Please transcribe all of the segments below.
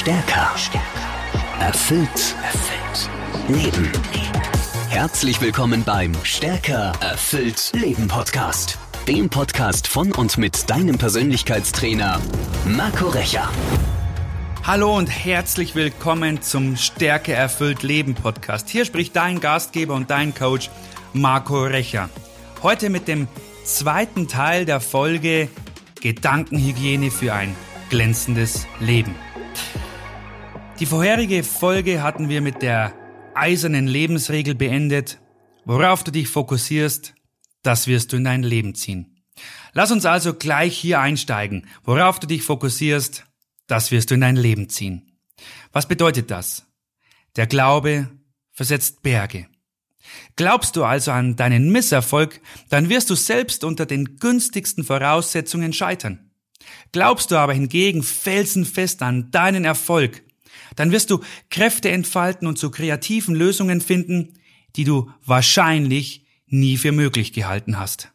Stärker. Erfüllt. Erfüllt. Leben. Herzlich willkommen beim Stärker. Erfüllt. Leben Podcast. Dem Podcast von und mit deinem Persönlichkeitstrainer Marco Recher. Hallo und herzlich willkommen zum Stärke erfüllt Leben Podcast. Hier spricht dein Gastgeber und dein Coach Marco Recher. Heute mit dem zweiten Teil der Folge Gedankenhygiene für ein glänzendes Leben. Die vorherige Folge hatten wir mit der eisernen Lebensregel beendet. Worauf du dich fokussierst, das wirst du in dein Leben ziehen. Lass uns also gleich hier einsteigen. Worauf du dich fokussierst, das wirst du in dein Leben ziehen. Was bedeutet das? Der Glaube versetzt Berge. Glaubst du also an deinen Misserfolg, dann wirst du selbst unter den günstigsten Voraussetzungen scheitern. Glaubst du aber hingegen felsenfest an deinen Erfolg, dann wirst du Kräfte entfalten und zu kreativen Lösungen finden, die du wahrscheinlich nie für möglich gehalten hast.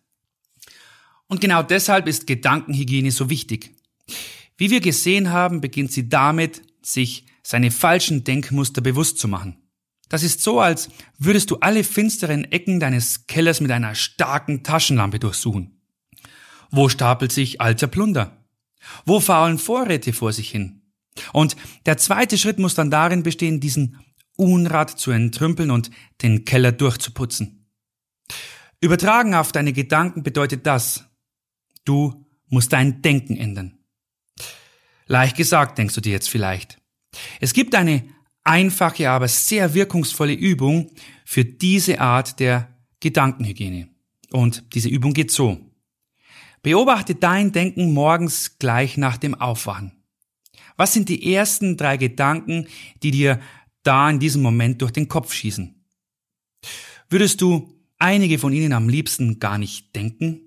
Und genau deshalb ist Gedankenhygiene so wichtig. Wie wir gesehen haben, beginnt sie damit, sich seine falschen Denkmuster bewusst zu machen. Das ist so, als würdest du alle finsteren Ecken deines Kellers mit einer starken Taschenlampe durchsuchen. Wo stapelt sich alter Plunder? Wo faulen Vorräte vor sich hin? Und der zweite Schritt muss dann darin bestehen, diesen Unrat zu entrümpeln und den Keller durchzuputzen. Übertragen auf deine Gedanken bedeutet das, du musst dein Denken ändern. Leicht gesagt, denkst du dir jetzt vielleicht. Es gibt eine einfache, aber sehr wirkungsvolle Übung für diese Art der Gedankenhygiene. Und diese Übung geht so. Beobachte dein Denken morgens gleich nach dem Aufwachen. Was sind die ersten drei Gedanken, die dir da in diesem Moment durch den Kopf schießen? Würdest du einige von ihnen am liebsten gar nicht denken?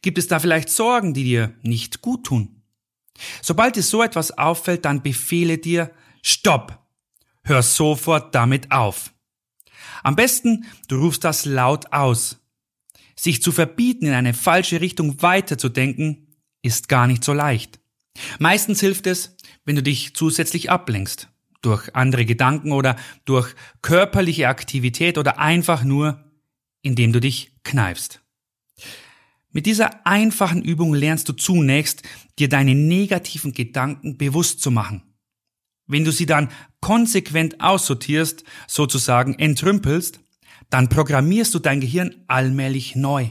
Gibt es da vielleicht Sorgen, die dir nicht gut tun? Sobald dir so etwas auffällt, dann befehle dir, stopp! Hör sofort damit auf. Am besten, du rufst das laut aus. Sich zu verbieten, in eine falsche Richtung weiterzudenken, ist gar nicht so leicht. Meistens hilft es, wenn du dich zusätzlich ablenkst. Durch andere Gedanken oder durch körperliche Aktivität oder einfach nur, indem du dich kneifst. Mit dieser einfachen Übung lernst du zunächst, dir deine negativen Gedanken bewusst zu machen. Wenn du sie dann konsequent aussortierst, sozusagen entrümpelst, dann programmierst du dein Gehirn allmählich neu.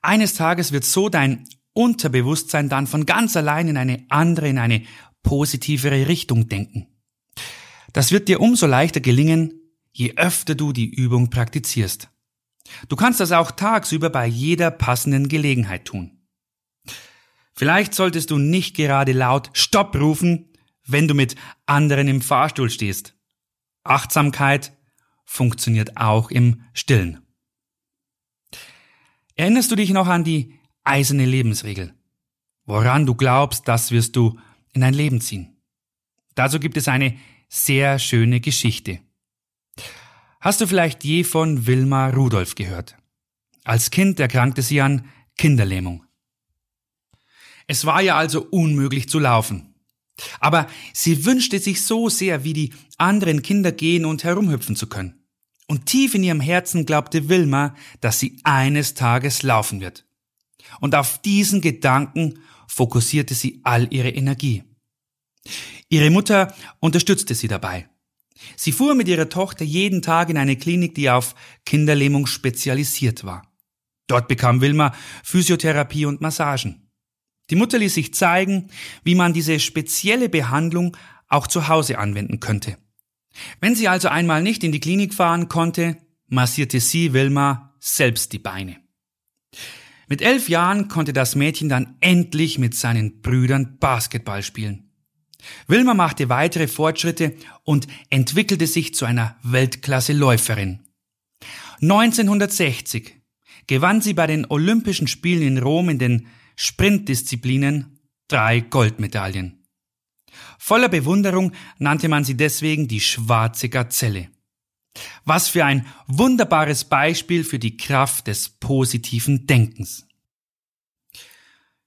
Eines Tages wird so dein Unterbewusstsein dann von ganz allein in eine andere, in eine positivere Richtung denken. Das wird dir umso leichter gelingen, je öfter du die Übung praktizierst. Du kannst das auch tagsüber bei jeder passenden Gelegenheit tun. Vielleicht solltest du nicht gerade laut Stopp rufen, wenn du mit anderen im Fahrstuhl stehst. Achtsamkeit funktioniert auch im Stillen. Erinnerst du dich noch an die eiserne Lebensregel. Woran du glaubst, das wirst du in dein Leben ziehen. Dazu gibt es eine sehr schöne Geschichte. Hast du vielleicht je von Wilma Rudolph gehört? Als Kind erkrankte sie an Kinderlähmung. Es war ja also unmöglich zu laufen. Aber sie wünschte sich so sehr, wie die anderen Kinder gehen und herumhüpfen zu können. Und tief in ihrem Herzen glaubte Wilma, dass sie eines Tages laufen wird. Und auf diesen Gedanken fokussierte sie all ihre Energie. Ihre Mutter unterstützte sie dabei. Sie fuhr mit ihrer Tochter jeden Tag in eine Klinik, die auf Kinderlähmung spezialisiert war. Dort bekam Wilma Physiotherapie und Massagen. Die Mutter ließ sich zeigen, wie man diese spezielle Behandlung auch zu Hause anwenden könnte. Wenn sie also einmal nicht in die Klinik fahren konnte, massierte sie Wilma selbst die Beine. Mit elf Jahren konnte das Mädchen dann endlich mit seinen Brüdern Basketball spielen. Wilma machte weitere Fortschritte und entwickelte sich zu einer Weltklasse-Läuferin. 1960 gewann sie bei den Olympischen Spielen in Rom in den Sprintdisziplinen drei Goldmedaillen. Voller Bewunderung nannte man sie deswegen die schwarze Gazelle. Was für ein wunderbares Beispiel für die Kraft des positiven Denkens.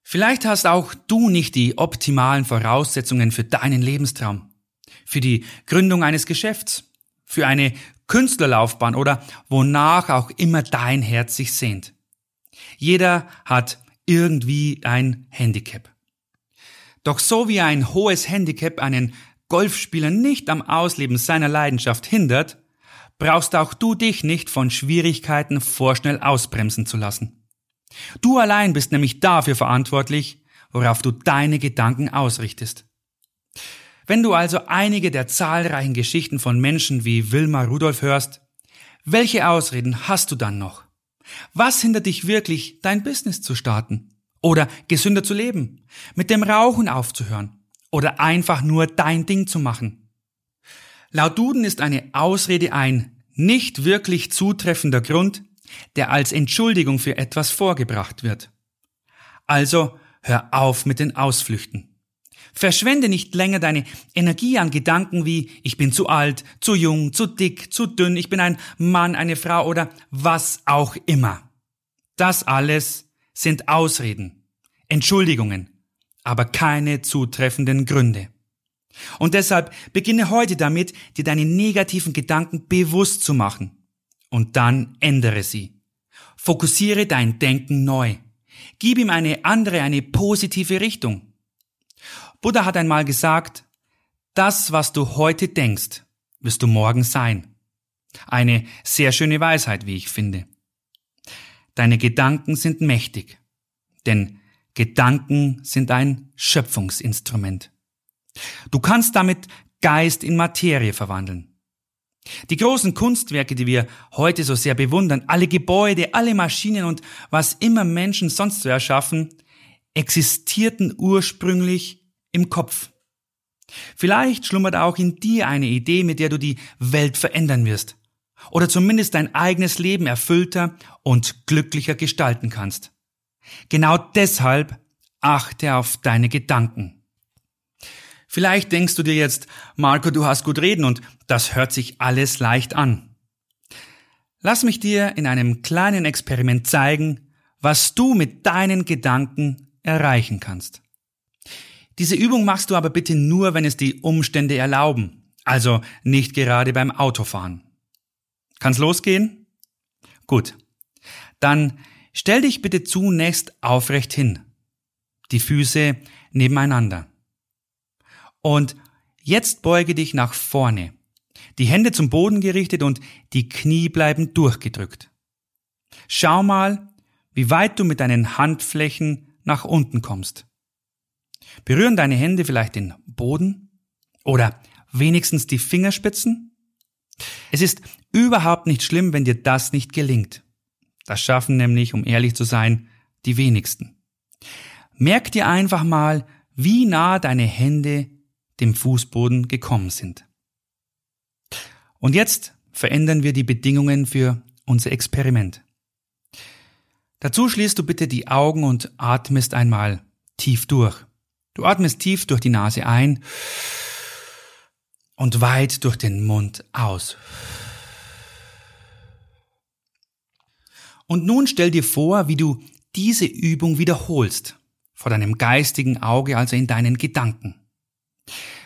Vielleicht hast auch du nicht die optimalen Voraussetzungen für deinen Lebenstraum, für die Gründung eines Geschäfts, für eine Künstlerlaufbahn oder wonach auch immer dein Herz sich sehnt. Jeder hat irgendwie ein Handicap. Doch so wie ein hohes Handicap einen Golfspieler nicht am Ausleben seiner Leidenschaft hindert, brauchst auch du dich nicht von Schwierigkeiten vorschnell ausbremsen zu lassen. Du allein bist nämlich dafür verantwortlich, worauf du deine Gedanken ausrichtest. Wenn du also einige der zahlreichen Geschichten von Menschen wie Wilma Rudolph hörst, welche Ausreden hast du dann noch? Was hindert dich wirklich, dein Business zu starten? Oder gesünder zu leben? Mit dem Rauchen aufzuhören? Oder einfach nur dein Ding zu machen? Laut Duden ist eine Ausrede ein nicht wirklich zutreffender Grund, der als Entschuldigung für etwas vorgebracht wird. Also hör auf mit den Ausflüchten. Verschwende nicht länger deine Energie an Gedanken wie ich bin zu alt, zu jung, zu dick, zu dünn, ich bin ein Mann, eine Frau oder was auch immer. Das alles sind Ausreden, Entschuldigungen, aber keine zutreffenden Gründe. Und deshalb beginne heute damit, dir deine negativen Gedanken bewusst zu machen. Und dann ändere sie. Fokussiere dein Denken neu. Gib ihm eine andere, eine positive Richtung. Buddha hat einmal gesagt, das, was du heute denkst, wirst du morgen sein. Eine sehr schöne Weisheit, wie ich finde. Deine Gedanken sind mächtig, denn Gedanken sind ein Schöpfungsinstrument. Du kannst damit Geist in Materie verwandeln. Die großen Kunstwerke, die wir heute so sehr bewundern, alle Gebäude, alle Maschinen und was immer Menschen sonst so erschaffen, existierten ursprünglich im Kopf. Vielleicht schlummert auch in dir eine Idee, mit der du die Welt verändern wirst. Oder zumindest dein eigenes Leben erfüllter und glücklicher gestalten kannst. Genau deshalb achte auf deine Gedanken. Vielleicht denkst du dir jetzt, Marco, du hast gut reden und das hört sich alles leicht an. Lass mich dir in einem kleinen Experiment zeigen, was du mit deinen Gedanken erreichen kannst. Diese Übung machst du aber bitte nur, wenn es die Umstände erlauben, also nicht gerade beim Autofahren. Kann's losgehen? Gut. Dann stell dich bitte zunächst aufrecht hin. Die Füße nebeneinander. Und jetzt beuge dich nach vorne. Die Hände zum Boden gerichtet und die Knie bleiben durchgedrückt. Schau mal, wie weit du mit deinen Handflächen nach unten kommst. Berühren deine Hände vielleicht den Boden oder wenigstens die Fingerspitzen? Es ist überhaupt nicht schlimm, wenn dir das nicht gelingt. Das schaffen nämlich, um ehrlich zu sein, die wenigsten. Merk dir einfach mal, wie nah deine Hände dem Fußboden gekommen sind. Und jetzt verändern wir die Bedingungen für unser Experiment. Dazu schließt du bitte die Augen und atmest einmal tief durch. Du atmest tief durch die Nase ein und weit durch den Mund aus. Und nun stell dir vor, wie du diese Übung wiederholst, vor deinem geistigen Auge, also in deinen Gedanken.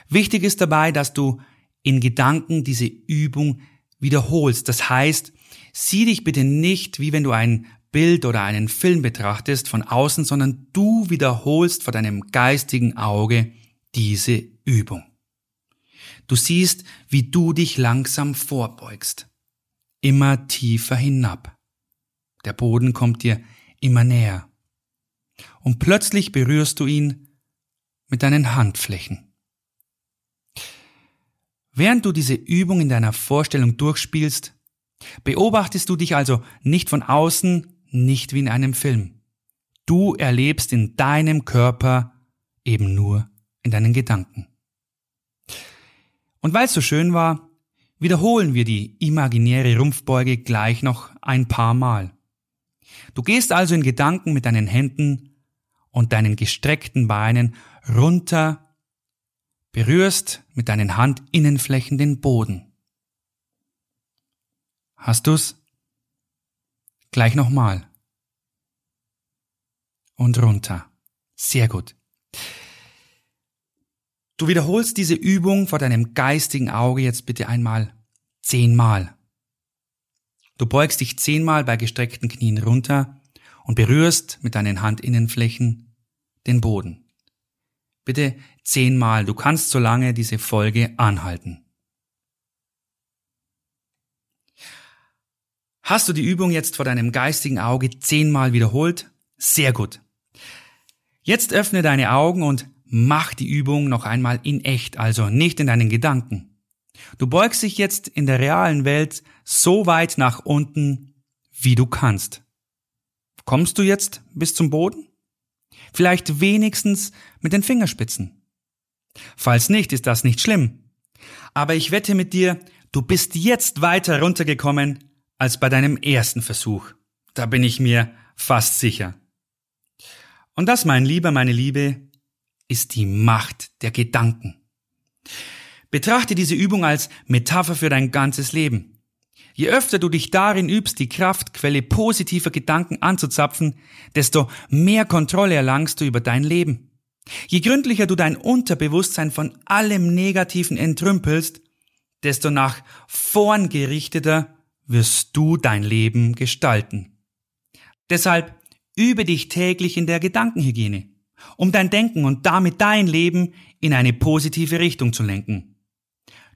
Wichtig ist dabei, dass du in Gedanken diese Übung wiederholst. Das heißt, sieh dich bitte nicht, wie wenn du ein Bild oder einen Film betrachtest von außen, sondern du wiederholst vor deinem geistigen Auge diese Übung. Du siehst, wie du dich langsam vorbeugst, immer tiefer hinab. Der Boden kommt dir immer näher. Und plötzlich berührst du ihn mit deinen Handflächen. Während du diese Übung in deiner Vorstellung durchspielst, beobachtest du dich also nicht von außen, nicht wie in einem Film. Du erlebst in deinem Körper eben nur in deinen Gedanken. Und weil es so schön war, wiederholen wir die imaginäre Rumpfbeuge gleich noch ein paar Mal. Du gehst also in Gedanken mit deinen Händen und deinen gestreckten Beinen runter berührst mit deinen Handinnenflächen den Boden. Hast du's? Gleich nochmal. Und runter. Sehr gut. Du wiederholst diese Übung vor deinem geistigen Auge jetzt bitte einmal zehnmal. Du beugst dich zehnmal bei gestreckten Knien runter und berührst mit deinen Handinnenflächen den Boden. Bitte zehnmal. Du kannst so lange diese Folge anhalten. Hast du die Übung jetzt vor deinem geistigen Auge zehnmal wiederholt? Sehr gut. Jetzt öffne deine Augen und mach die Übung noch einmal in echt, also nicht in deinen Gedanken. Du beugst dich jetzt in der realen Welt so weit nach unten, wie du kannst. Kommst du jetzt bis zum Boden? Vielleicht wenigstens mit den Fingerspitzen. Falls nicht, ist das nicht schlimm. Aber ich wette mit dir, du bist jetzt weiter runtergekommen, als bei deinem ersten Versuch. Da bin ich mir fast sicher. Und das, mein Lieber, meine Liebe, ist die Macht der Gedanken. Betrachte diese Übung als Metapher für dein ganzes Leben. Je öfter du dich darin übst, die Kraftquelle positiver Gedanken anzuzapfen, desto mehr Kontrolle erlangst du über dein Leben. Je gründlicher du dein Unterbewusstsein von allem Negativen entrümpelst, desto nach vorn gerichteter wirst du dein Leben gestalten. Deshalb übe dich täglich in der Gedankenhygiene, um dein Denken und damit dein Leben in eine positive Richtung zu lenken.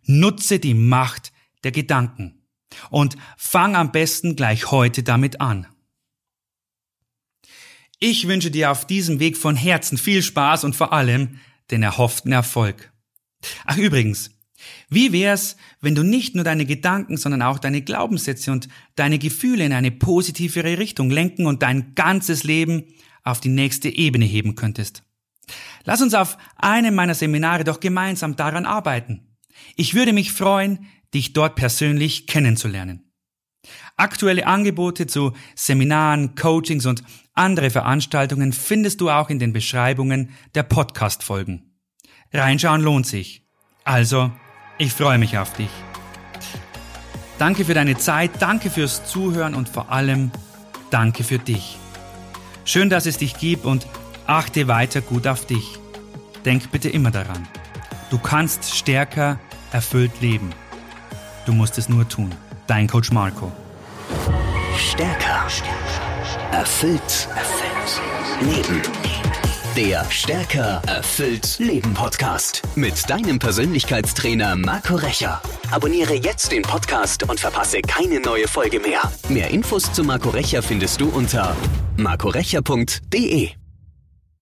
Nutze die Macht der Gedanken und fang am besten gleich heute damit an. Ich wünsche dir auf diesem Weg von Herzen viel Spaß und vor allem den erhofften Erfolg. Ach übrigens, wie wär's, wenn du nicht nur deine Gedanken, sondern auch deine Glaubenssätze und deine Gefühle in eine positivere Richtung lenken und dein ganzes Leben auf die nächste Ebene heben könntest? Lass uns auf einem meiner Seminare doch gemeinsam daran arbeiten. Ich würde mich freuen, dich dort persönlich kennenzulernen. Aktuelle Angebote zu Seminaren, Coachings und andere Veranstaltungen findest du auch in den Beschreibungen der Podcast-Folgen. Reinschauen lohnt sich. Also, ich freue mich auf dich. Danke für deine Zeit, danke fürs Zuhören und vor allem danke für dich. Schön, dass es dich gibt und achte weiter gut auf dich. Denk bitte immer daran. Du kannst stärker, erfüllt leben. Du musst es nur tun. Dein Coach Marco. Stärker. Erfüllt. Erfüllt. Leben. Der Stärker erfüllt Leben Podcast mit deinem Persönlichkeitstrainer Marco Recher. Abonniere jetzt den Podcast und verpasse keine neue Folge mehr. Mehr Infos zu Marco Recher findest du unter marcorecher.de.